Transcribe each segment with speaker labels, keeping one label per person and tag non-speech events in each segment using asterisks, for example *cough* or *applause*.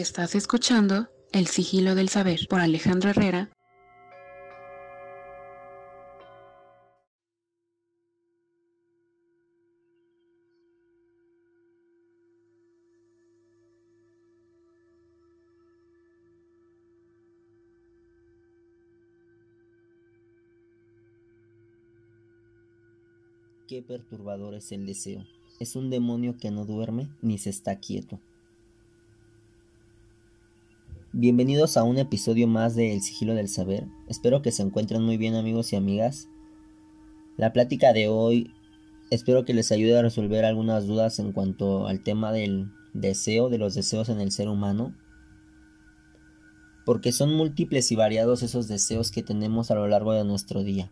Speaker 1: Estás escuchando El sigilo del saber por Alejandro Herrera.
Speaker 2: Qué perturbador es el deseo. Es un demonio que no duerme ni se está quieto. Bienvenidos a un episodio más de El sigilo del saber. Espero que se encuentren muy bien amigos y amigas. La plática de hoy espero que les ayude a resolver algunas dudas en cuanto al tema del deseo, de los deseos en el ser humano. Porque son múltiples y variados esos deseos que tenemos a lo largo de nuestro día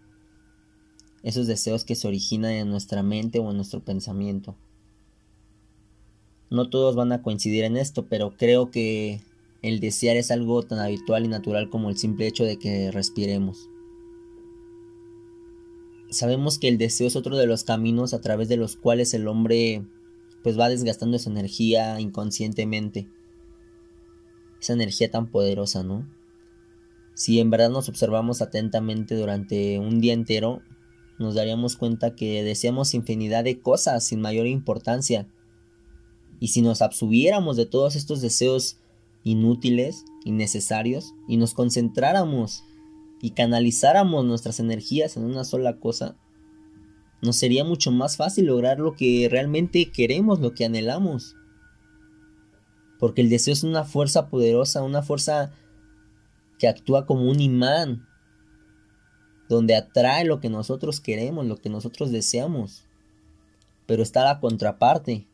Speaker 2: esos deseos que se originan en nuestra mente o en nuestro pensamiento. No todos van a coincidir en esto, pero creo que el desear es algo tan habitual y natural como el simple hecho de que respiremos. Sabemos que el deseo es otro de los caminos a través de los cuales el hombre pues va desgastando esa energía inconscientemente. Esa energía tan poderosa, ¿no? Si en verdad nos observamos atentamente durante un día entero, nos daríamos cuenta que deseamos infinidad de cosas sin mayor importancia. Y si nos absubiéramos de todos estos deseos inútiles, innecesarios, y nos concentráramos y canalizáramos nuestras energías en una sola cosa, nos sería mucho más fácil lograr lo que realmente queremos, lo que anhelamos. Porque el deseo es una fuerza poderosa, una fuerza que actúa como un imán, donde atrae lo que nosotros queremos, lo que nosotros deseamos. Pero está la contraparte.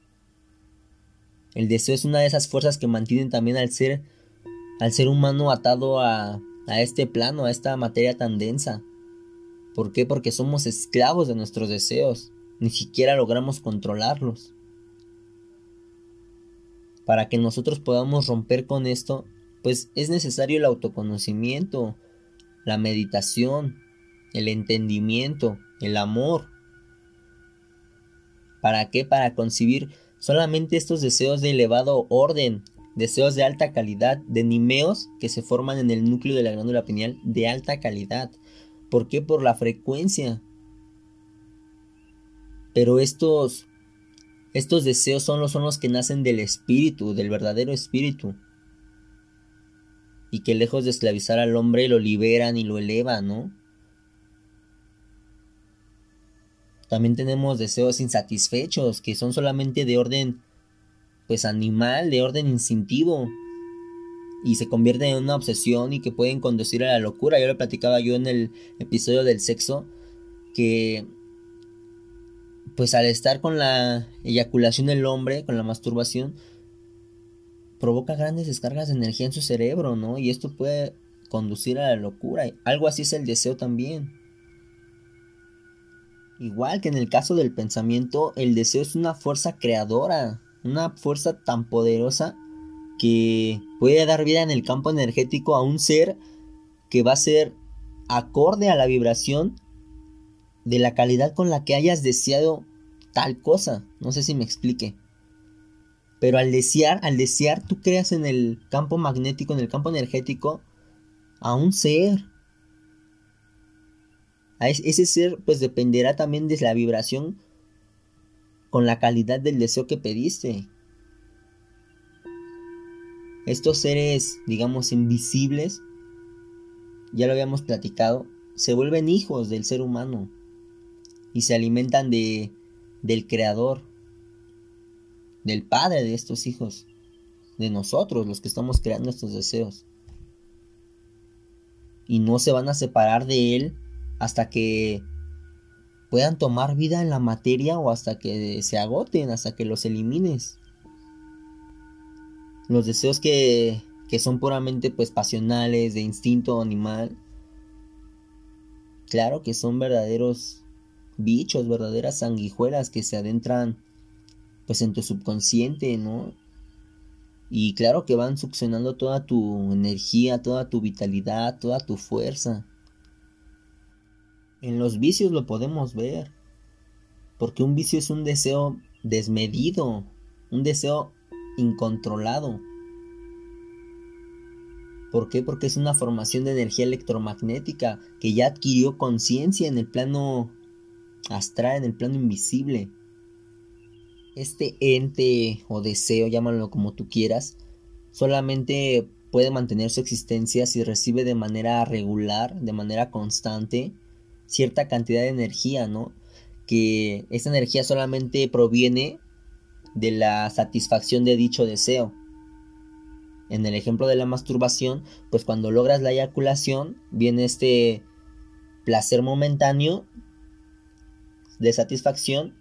Speaker 2: El deseo es una de esas fuerzas que mantienen también al ser, al ser humano atado a, a este plano, a esta materia tan densa. ¿Por qué? Porque somos esclavos de nuestros deseos. Ni siquiera logramos controlarlos. Para que nosotros podamos romper con esto, pues es necesario el autoconocimiento, la meditación, el entendimiento, el amor. ¿Para qué? Para concebir solamente estos deseos de elevado orden, deseos de alta calidad, de nimeos que se forman en el núcleo de la glándula pineal de alta calidad. ¿Por qué? Por la frecuencia. Pero estos estos deseos son los, son los que nacen del espíritu, del verdadero espíritu. Y que lejos de esclavizar al hombre lo liberan y lo elevan, ¿no? También tenemos deseos insatisfechos que son solamente de orden pues animal, de orden instintivo y se convierten en una obsesión y que pueden conducir a la locura. Yo lo platicaba yo en el episodio del sexo que pues al estar con la eyaculación del hombre, con la masturbación, provoca grandes descargas de energía en su cerebro, ¿no? Y esto puede conducir a la locura. Algo así es el deseo también. Igual que en el caso del pensamiento, el deseo es una fuerza creadora, una fuerza tan poderosa que puede dar vida en el campo energético a un ser que va a ser acorde a la vibración de la calidad con la que hayas deseado tal cosa. No sé si me explique. Pero al desear, al desear, tú creas en el campo magnético, en el campo energético, a un ser ese ser pues dependerá también de la vibración con la calidad del deseo que pediste. Estos seres, digamos, invisibles, ya lo habíamos platicado, se vuelven hijos del ser humano y se alimentan de del creador, del padre de estos hijos, de nosotros, los que estamos creando estos deseos. Y no se van a separar de él hasta que puedan tomar vida en la materia o hasta que se agoten, hasta que los elimines. Los deseos que, que son puramente pues pasionales, de instinto animal, claro que son verdaderos bichos, verdaderas sanguijuelas que se adentran pues en tu subconsciente, ¿no? Y claro que van succionando toda tu energía, toda tu vitalidad, toda tu fuerza. En los vicios lo podemos ver. Porque un vicio es un deseo desmedido, un deseo incontrolado. ¿Por qué? Porque es una formación de energía electromagnética que ya adquirió conciencia en el plano astral, en el plano invisible. Este ente o deseo, llámalo como tú quieras, solamente puede mantener su existencia si recibe de manera regular, de manera constante, cierta cantidad de energía, ¿no? Que esa energía solamente proviene de la satisfacción de dicho deseo. En el ejemplo de la masturbación, pues cuando logras la eyaculación, viene este placer momentáneo de satisfacción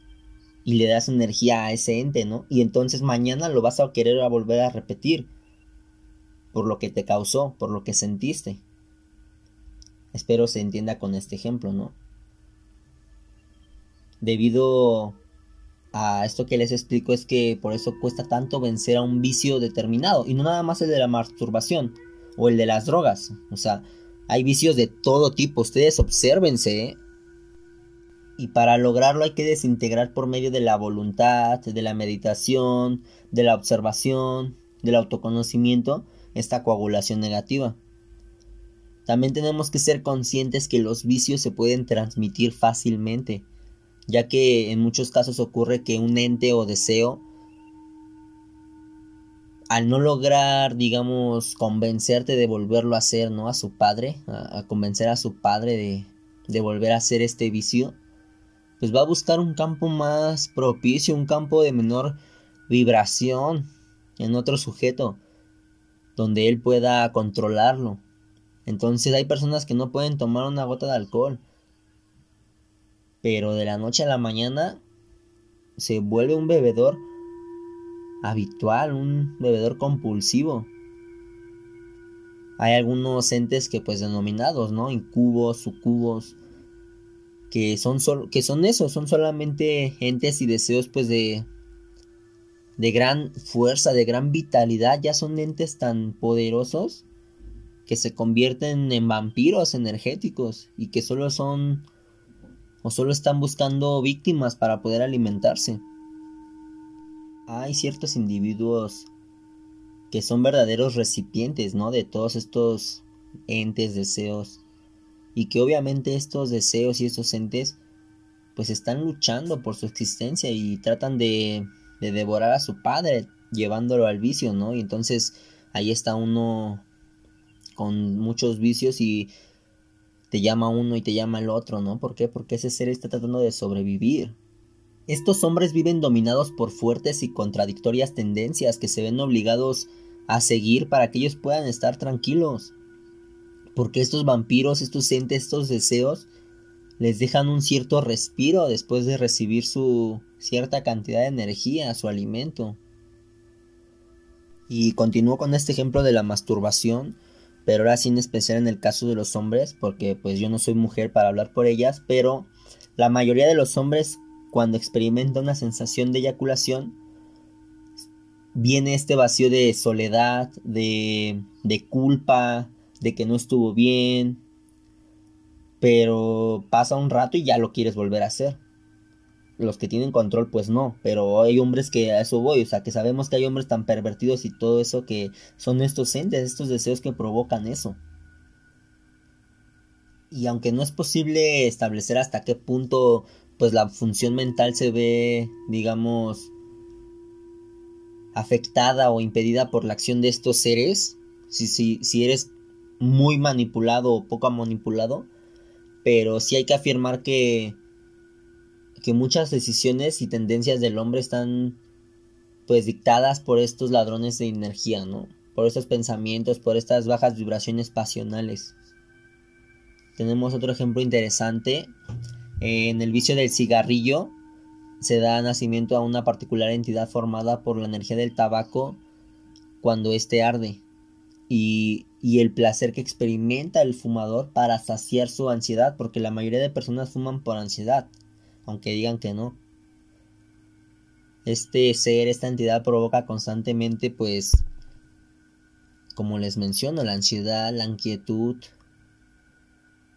Speaker 2: y le das energía a ese ente, ¿no? Y entonces mañana lo vas a querer volver a repetir por lo que te causó, por lo que sentiste. Espero se entienda con este ejemplo, ¿no? Debido a esto que les explico es que por eso cuesta tanto vencer a un vicio determinado y no nada más el de la masturbación o el de las drogas, o sea, hay vicios de todo tipo, ustedes obsérvense ¿eh? y para lograrlo hay que desintegrar por medio de la voluntad, de la meditación, de la observación, del autoconocimiento esta coagulación negativa. También tenemos que ser conscientes que los vicios se pueden transmitir fácilmente, ya que en muchos casos ocurre que un ente o deseo, al no lograr, digamos, convencerte de volverlo a hacer, ¿no? A su padre, a, convencer a su padre de, de volver a hacer este vicio, pues va a buscar un campo más propicio, un campo de menor vibración en otro sujeto donde él pueda controlarlo. Entonces hay personas que no pueden tomar una gota de alcohol. Pero de la noche a la mañana se vuelve un bebedor habitual, un bebedor compulsivo. Hay algunos entes que pues denominados, ¿no? Incubos, sucubos, que son solo, que son eso, son solamente entes y deseos pues de de gran fuerza, de gran vitalidad, ya son entes tan poderosos que se convierten en vampiros energéticos y que solo son o solo están buscando víctimas para poder alimentarse. Hay ciertos individuos que son verdaderos recipientes, ¿no? De todos estos entes, deseos y que obviamente estos deseos y estos entes pues están luchando por su existencia y tratan de de devorar a su padre, llevándolo al vicio, ¿no? Y entonces ahí está uno con muchos vicios y te llama uno y te llama el otro, ¿no? ¿Por qué? Porque ese ser está tratando de sobrevivir. Estos hombres viven dominados por fuertes y contradictorias tendencias que se ven obligados a seguir para que ellos puedan estar tranquilos. Porque estos vampiros, estos entes, estos deseos, les dejan un cierto respiro después de recibir su cierta cantidad de energía, su alimento. Y continúo con este ejemplo de la masturbación, pero ahora sí en especial en el caso de los hombres, porque pues yo no soy mujer para hablar por ellas, pero la mayoría de los hombres cuando experimenta una sensación de eyaculación, viene este vacío de soledad, de, de culpa, de que no estuvo bien, pero pasa un rato y ya lo quieres volver a hacer. Los que tienen control, pues no, pero hay hombres que a eso voy, o sea, que sabemos que hay hombres tan pervertidos y todo eso que son estos entes, estos deseos que provocan eso. Y aunque no es posible establecer hasta qué punto, pues la función mental se ve, digamos, afectada o impedida por la acción de estos seres, si, si, si eres muy manipulado o poco manipulado, pero sí hay que afirmar que, que muchas decisiones y tendencias del hombre están pues dictadas por estos ladrones de energía, ¿no? Por estos pensamientos, por estas bajas vibraciones pasionales. Tenemos otro ejemplo interesante. En el vicio del cigarrillo se da nacimiento a una particular entidad formada por la energía del tabaco cuando éste arde. Y y el placer que experimenta el fumador para saciar su ansiedad, porque la mayoría de personas fuman por ansiedad, aunque digan que no. Este ser, esta entidad provoca constantemente, pues, como les menciono, la ansiedad, la inquietud,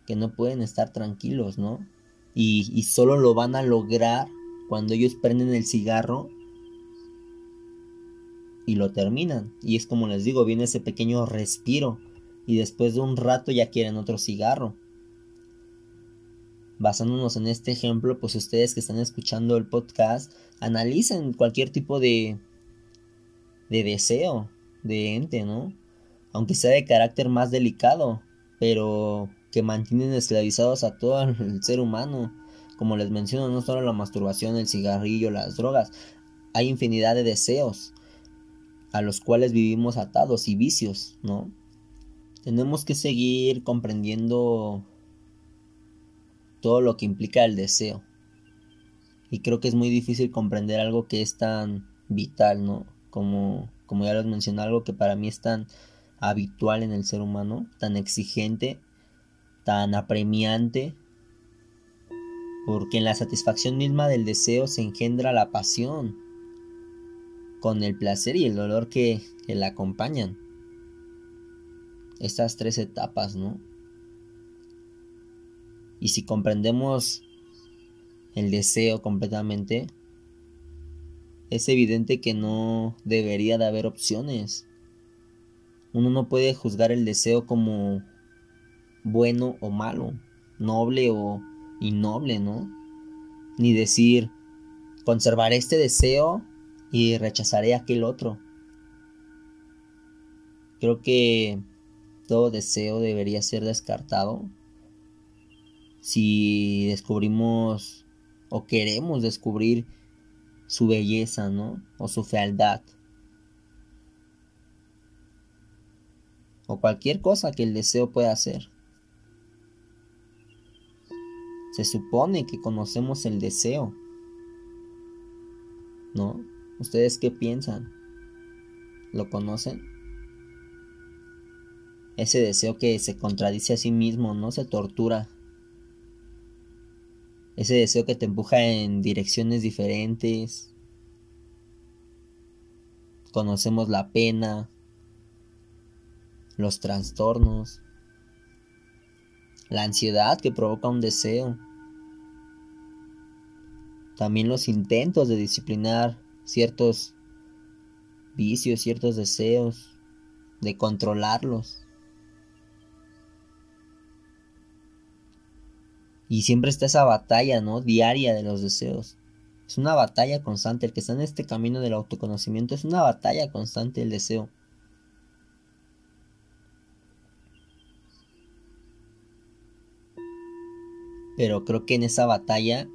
Speaker 2: que no pueden estar tranquilos, ¿no? Y, solo lo van a lograr cuando ellos prenden el cigarro y lo terminan. Y es como les digo, viene ese pequeño respiro y después de un rato ya quieren otro cigarro. Basándonos en este ejemplo, pues ustedes que están escuchando el podcast, analicen cualquier tipo de de deseo de ente, ¿no? Aunque sea de carácter más delicado, pero que mantienen esclavizados a todo el *laughs* ser humano. Como les menciono, no solo la masturbación, el cigarrillo, las drogas, hay infinidad de deseos a los cuales vivimos atados y vicios, ¿no? Tenemos que seguir comprendiendo todo lo que implica el deseo. Y creo que es muy difícil comprender algo que es tan vital, ¿no? Como, como ya les mencioné, algo que para mí es tan habitual en el ser humano, tan exigente, tan apremiante, porque en la satisfacción misma del deseo se engendra la pasión, con el placer y el dolor que, que la acompañan. Estas tres etapas, ¿no? Y si comprendemos el deseo completamente, es evidente que no debería de haber opciones. Uno no puede juzgar el deseo como bueno o malo, noble o innoble, ¿no? Ni decir, conservaré este deseo y rechazaré aquel otro. Creo que todo deseo debería ser descartado si descubrimos o queremos descubrir su belleza, ¿no? O su fealdad. O cualquier cosa que el deseo pueda hacer. Se supone que conocemos el deseo. ¿No? ¿Ustedes qué piensan? ¿Lo conocen? Ese deseo que se contradice a sí mismo, no se tortura ese deseo que te empuja en direcciones diferentes. Conocemos la pena, los trastornos, la ansiedad que provoca un deseo, también los intentos de disciplinar ciertos vicios, ciertos deseos, de controlarlos. Y siempre está esa batalla, ¿no? Diaria de los deseos. Es una batalla constante. El que está en este camino del autoconocimiento es una batalla constante el deseo. Pero creo que en esa batalla,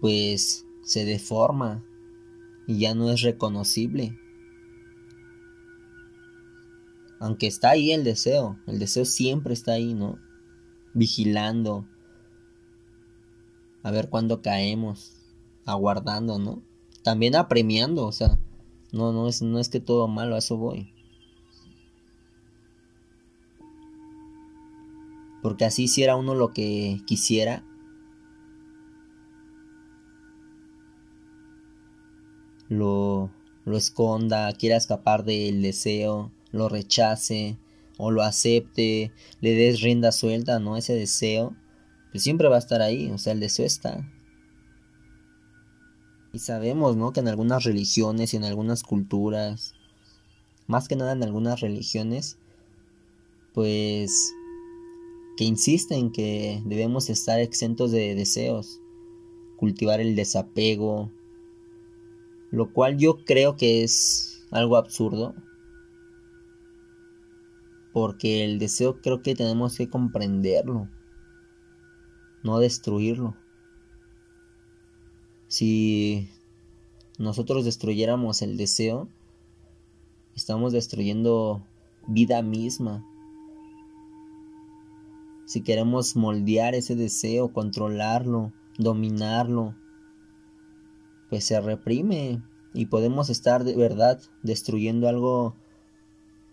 Speaker 2: pues se deforma y ya no es reconocible. Aunque está ahí el deseo, el deseo siempre está ahí, ¿no? Vigilando, a ver cuándo caemos, aguardando, ¿no? También apremiando, o sea, no, no es, no es que todo malo, a eso voy. Porque así hiciera uno lo que quisiera. Lo, lo esconda, quiera escapar del deseo, lo rechace, o lo acepte, le des rienda suelta, ¿no? Ese deseo, pues siempre va a estar ahí, o sea, el deseo está. Y sabemos, ¿no? Que en algunas religiones y en algunas culturas, más que nada en algunas religiones, pues que insisten que debemos estar exentos de deseos, cultivar el desapego, lo cual yo creo que es algo absurdo, porque el deseo creo que tenemos que comprenderlo, no destruirlo. Si nosotros destruyéramos el deseo, estamos destruyendo vida misma. Si queremos moldear ese deseo, controlarlo, dominarlo, pues se reprime y podemos estar de verdad destruyendo algo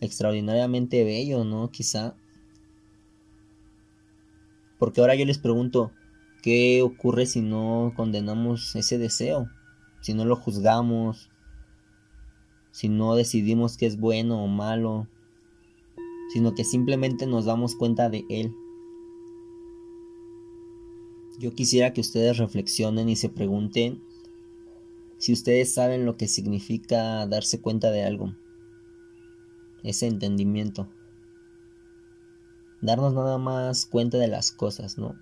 Speaker 2: extraordinariamente bello, ¿no? Quizá. Porque ahora yo les pregunto, ¿qué ocurre si no condenamos ese deseo? Si no lo juzgamos, si no decidimos que es bueno o malo, sino que simplemente nos damos cuenta de él. Yo quisiera que ustedes reflexionen y se pregunten si ustedes saben lo que significa darse cuenta de algo ese entendimiento. Darnos nada más cuenta de las cosas, ¿no?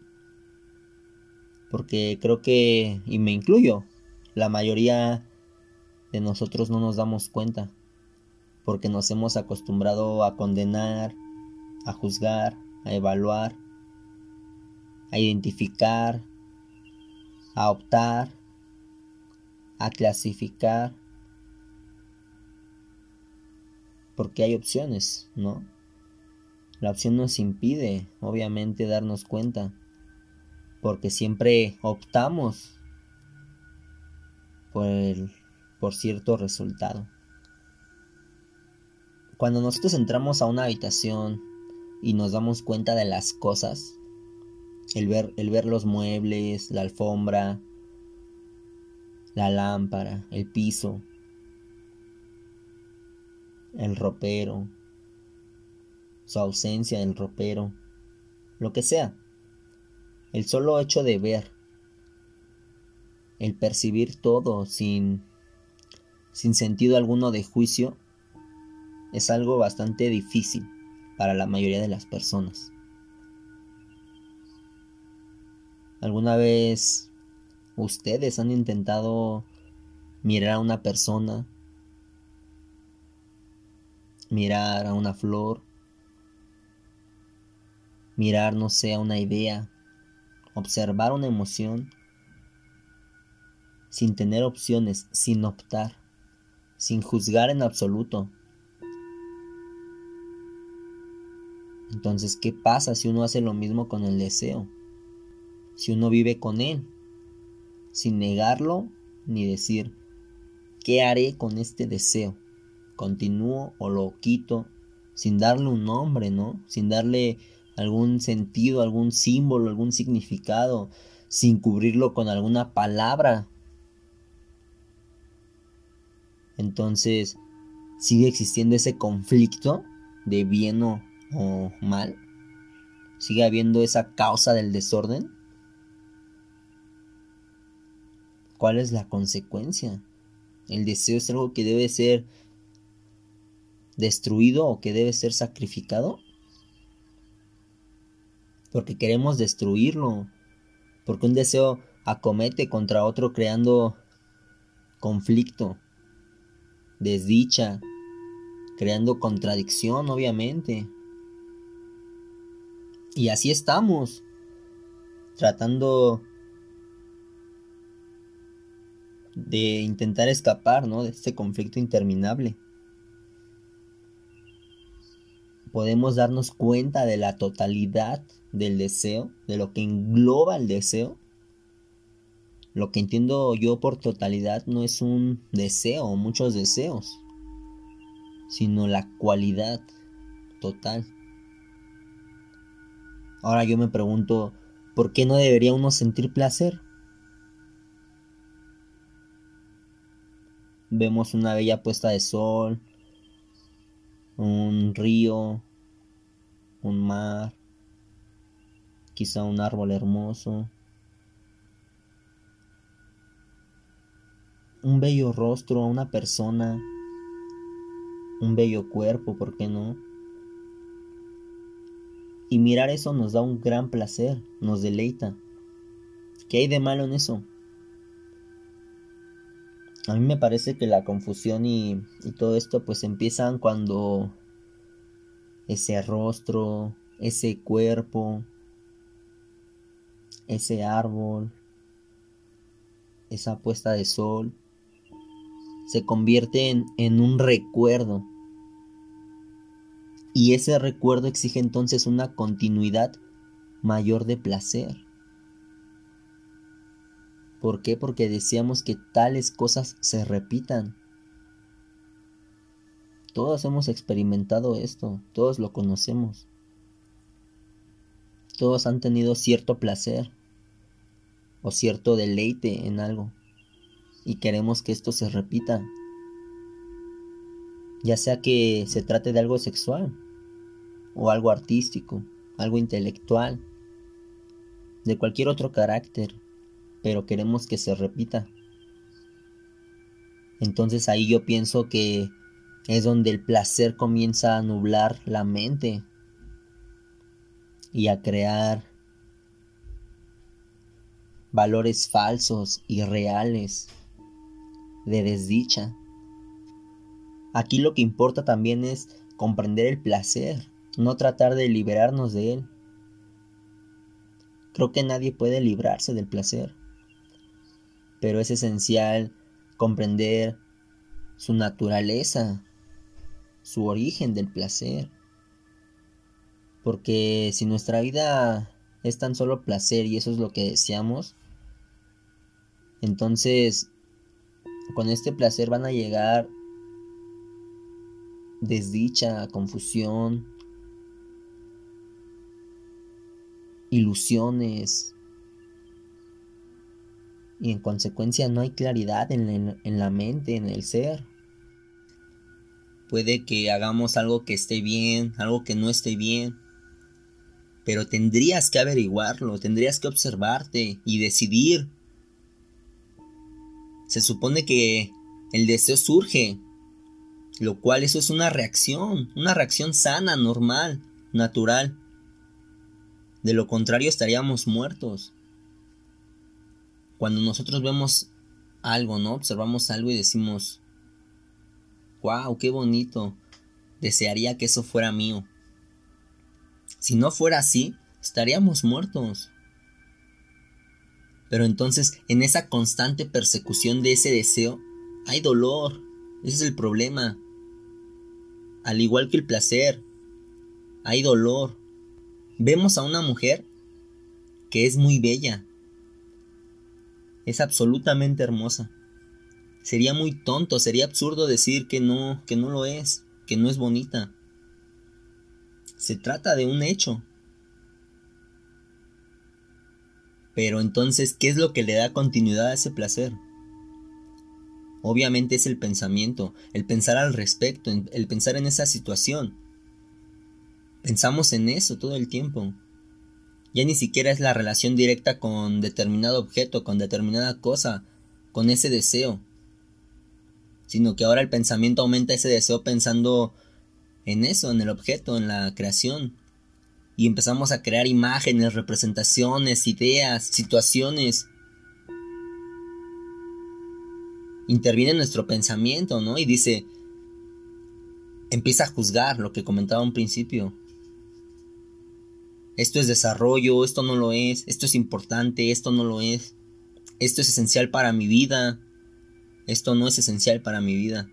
Speaker 2: Porque creo que, y me incluyo, la mayoría de nosotros no nos damos cuenta. Porque nos hemos acostumbrado a condenar, a juzgar, a evaluar, a identificar, a optar, a clasificar. Porque hay opciones, ¿no? La opción nos impide, obviamente, darnos cuenta. Porque siempre optamos por, el, por cierto resultado. Cuando nosotros entramos a una habitación y nos damos cuenta de las cosas, el ver, el ver los muebles, la alfombra, la lámpara, el piso, el ropero, su ausencia del ropero, lo que sea. El solo hecho de ver, el percibir todo sin, sin sentido alguno de juicio, es algo bastante difícil para la mayoría de las personas. ¿Alguna vez ustedes han intentado mirar a una persona, mirar a una flor, mirar, no sé, a una idea, observar una emoción, sin tener opciones, sin optar, sin juzgar en absoluto? Entonces, ¿qué pasa si uno hace lo mismo con el deseo? si uno vive con Él, sin negarlo ni decir, ¿qué haré con este deseo? ¿Continúo o lo quito? Sin darle un nombre, ¿no? Sin darle algún sentido, algún símbolo, algún significado, sin cubrirlo con alguna palabra. Entonces, sigue existiendo ese conflicto de bien o, mal. Sigue habiendo esa causa del desorden. ¿Cuál es la consecuencia? El deseo es algo que debe ser destruido o que debe ser sacrificado. Porque queremos destruirlo. Porque un deseo acomete contra otro creando conflicto, desdicha, creando contradicción, obviamente. Y así estamos, tratando de intentar escapar, ¿no? De este conflicto interminable. Podemos darnos cuenta de la totalidad del deseo, de lo que engloba el deseo. Lo que entiendo yo por totalidad no es un deseo muchos deseos, sino la cualidad total. Ahora yo me pregunto, ¿por qué no debería uno sentir placer? Vemos una bella puesta de sol, un río, un mar, quizá un árbol hermoso, un bello rostro, una persona, un bello cuerpo, ¿por qué no? Y mirar eso nos da un gran placer, nos deleita. ¿Qué hay de malo en eso? A mí me parece que la confusión y, todo esto pues empiezan cuando ese rostro, ese cuerpo, ese árbol, esa puesta de sol, se convierte en, en, un recuerdo. Y ese recuerdo exige entonces una continuidad mayor de placer. ¿Por qué? Porque deseamos que tales cosas se repitan. Todos hemos experimentado esto, todos lo conocemos. Todos han tenido cierto placer o cierto deleite en algo y queremos que esto se repita. Ya sea que se trate de algo sexual o algo artístico, algo intelectual, de cualquier otro carácter pero queremos que se repita. Entonces ahí yo pienso que es donde el placer comienza a nublar la mente y a crear valores falsos y reales de desdicha. Aquí lo que importa también es comprender el placer, no tratar de liberarnos de él. Creo que nadie puede librarse del placer, pero es esencial comprender su naturaleza, su origen del placer. Porque si nuestra vida es tan solo placer y eso es lo que deseamos, entonces con este placer van a llegar desdicha, confusión, ilusiones. Y en consecuencia no hay claridad en, la mente, en el ser. Puede que hagamos algo que esté bien, algo que no esté bien. Pero tendrías que averiguarlo, tendrías que observarte y decidir. Se supone que el deseo surge, lo cual eso es una reacción, una reacción sana, normal, natural. De lo contrario estaríamos muertos. Cuando nosotros vemos algo, ¿no? Observamos algo y decimos, wow, qué bonito, desearía que eso fuera mío. Si no fuera así, estaríamos muertos. Pero entonces, en esa constante persecución de ese deseo, hay dolor. Ese es el problema. Al igual que el placer, hay dolor vemos a una mujer que es muy bella. Es absolutamente hermosa. Sería muy tonto, sería absurdo decir que no, que no lo es, que no es bonita. Se trata de un hecho. Pero entonces, ¿qué es lo que le da continuidad a ese placer? Obviamente es el pensamiento, el pensar al respecto, el pensar en esa situación. Pensamos en eso todo el tiempo. Ya ni siquiera es la relación directa con determinado objeto, con determinada cosa, con ese deseo. Sino que ahora el pensamiento aumenta ese deseo pensando en eso, en el objeto, en la creación. Y empezamos a crear imágenes, representaciones, ideas, situaciones. Interviene nuestro pensamiento, ¿no? Y dice, empieza a juzgar lo que comentaba un principio esto es desarrollo, esto no lo es, esto es importante, esto no lo es, esto es esencial para mi vida, esto no es esencial para mi vida.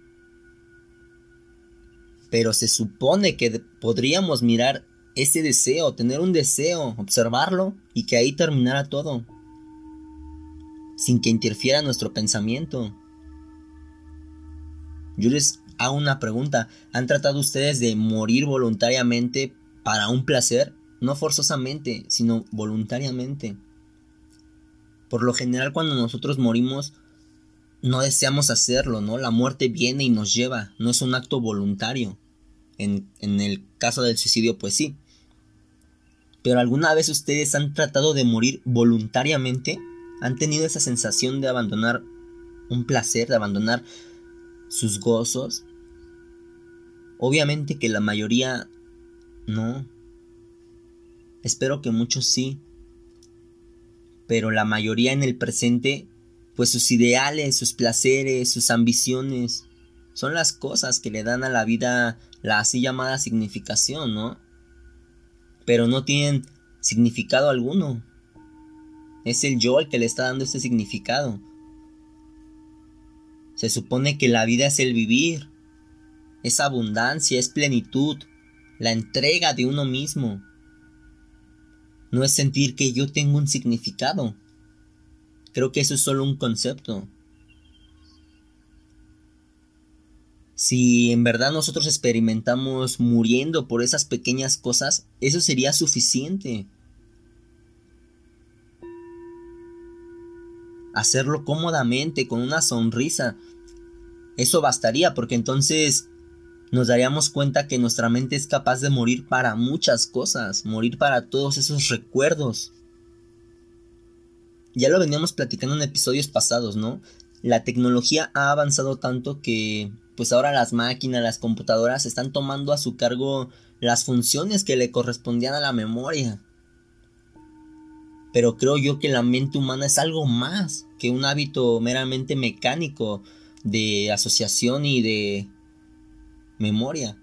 Speaker 2: Pero se supone que podríamos mirar ese deseo, tener un deseo, observarlo y que ahí terminara todo, sin que interfiera nuestro pensamiento. Yo les hago una pregunta, ¿han tratado ustedes de morir voluntariamente para un placer? No forzosamente, sino voluntariamente. Por lo general cuando nosotros morimos no deseamos hacerlo, ¿no? La muerte viene y nos lleva, no es un acto voluntario. En, en el caso del suicidio, pues sí. Pero alguna vez ustedes han tratado de morir voluntariamente, han tenido esa sensación de abandonar un placer, de abandonar sus gozos. Obviamente que la mayoría no, Espero que muchos sí. Pero la mayoría en el presente, pues sus ideales, sus placeres, sus ambiciones, son las cosas que le dan a la vida la así llamada significación, ¿no? Pero no tienen significado alguno. Es el yo el que le está dando este significado. Se supone que la vida es el vivir, es abundancia, es plenitud, la entrega de uno mismo no es sentir que yo tengo un significado. Creo que eso es solo un concepto. Si en verdad nosotros experimentamos muriendo por esas pequeñas cosas, eso sería suficiente. Hacerlo cómodamente, con una sonrisa. Eso bastaría, porque entonces nos daríamos cuenta que nuestra mente es capaz de morir para muchas cosas, morir para todos esos recuerdos. Ya lo veníamos platicando en episodios pasados, ¿no? la tecnología ha avanzado tanto que pues ahora las máquinas, las computadoras están tomando a su cargo las funciones que le correspondían a la memoria. Pero creo yo que la mente humana es algo más que un hábito meramente mecánico de asociación y de memoria.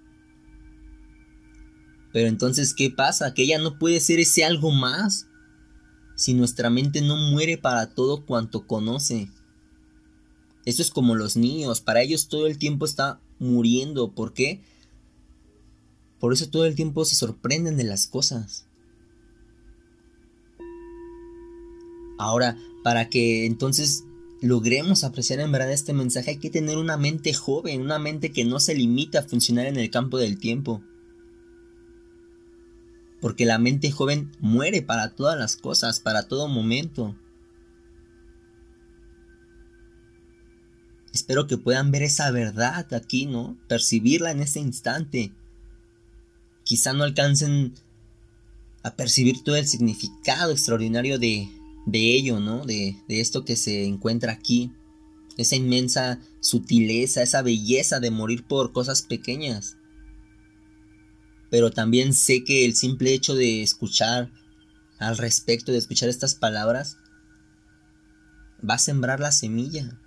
Speaker 2: Pero entonces, ¿qué pasa? Que ella no puede ser ese algo más si nuestra mente no muere para todo cuanto conoce. Eso es como los niños, para ellos todo el tiempo está muriendo. ¿Por qué? Por eso todo el tiempo se sorprenden de las cosas. Ahora, para que entonces logremos apreciar en verdad este mensaje hay que tener una mente joven, una mente que no se limita a funcionar en el campo del tiempo. Porque la mente joven muere para todas las cosas, para todo momento. Espero que puedan ver esa verdad aquí, ¿no? Percibirla en este instante. Quizá no alcancen a percibir todo el significado extraordinario de, de ello, ¿no? De, de esto que se encuentra aquí. Esa inmensa sutileza, esa belleza de morir por cosas pequeñas. Pero también sé que el simple hecho de escuchar al respecto, de escuchar estas palabras, va a sembrar la semilla.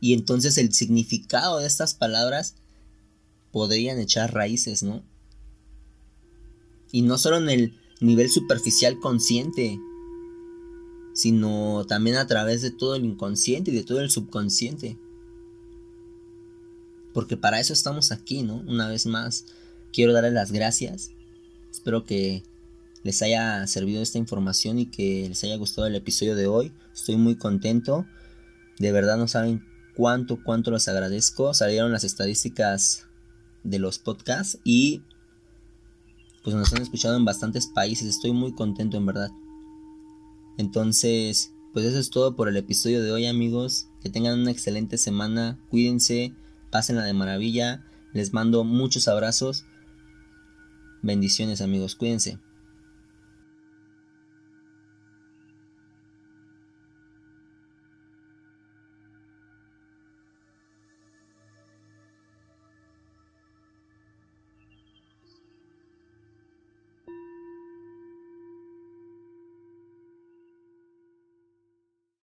Speaker 2: Y entonces el significado de estas palabras podrían echar raíces, ¿no? Y no solo en el nivel superficial consciente, sino también a través de todo el inconsciente y de todo el subconsciente. Porque para eso estamos aquí, ¿no? Una vez más, quiero darles las gracias. Espero que les haya servido esta información y que les haya gustado el episodio de hoy. Estoy muy contento. De verdad no saben cuánto, cuánto los agradezco. Salieron las estadísticas de los podcasts y pues nos han escuchado en bastantes países. Estoy muy contento en verdad. Entonces, pues eso es todo por el episodio de hoy amigos. Que tengan una excelente semana. Cuídense, pásenla de maravilla. Les mando muchos abrazos. Bendiciones amigos, cuídense.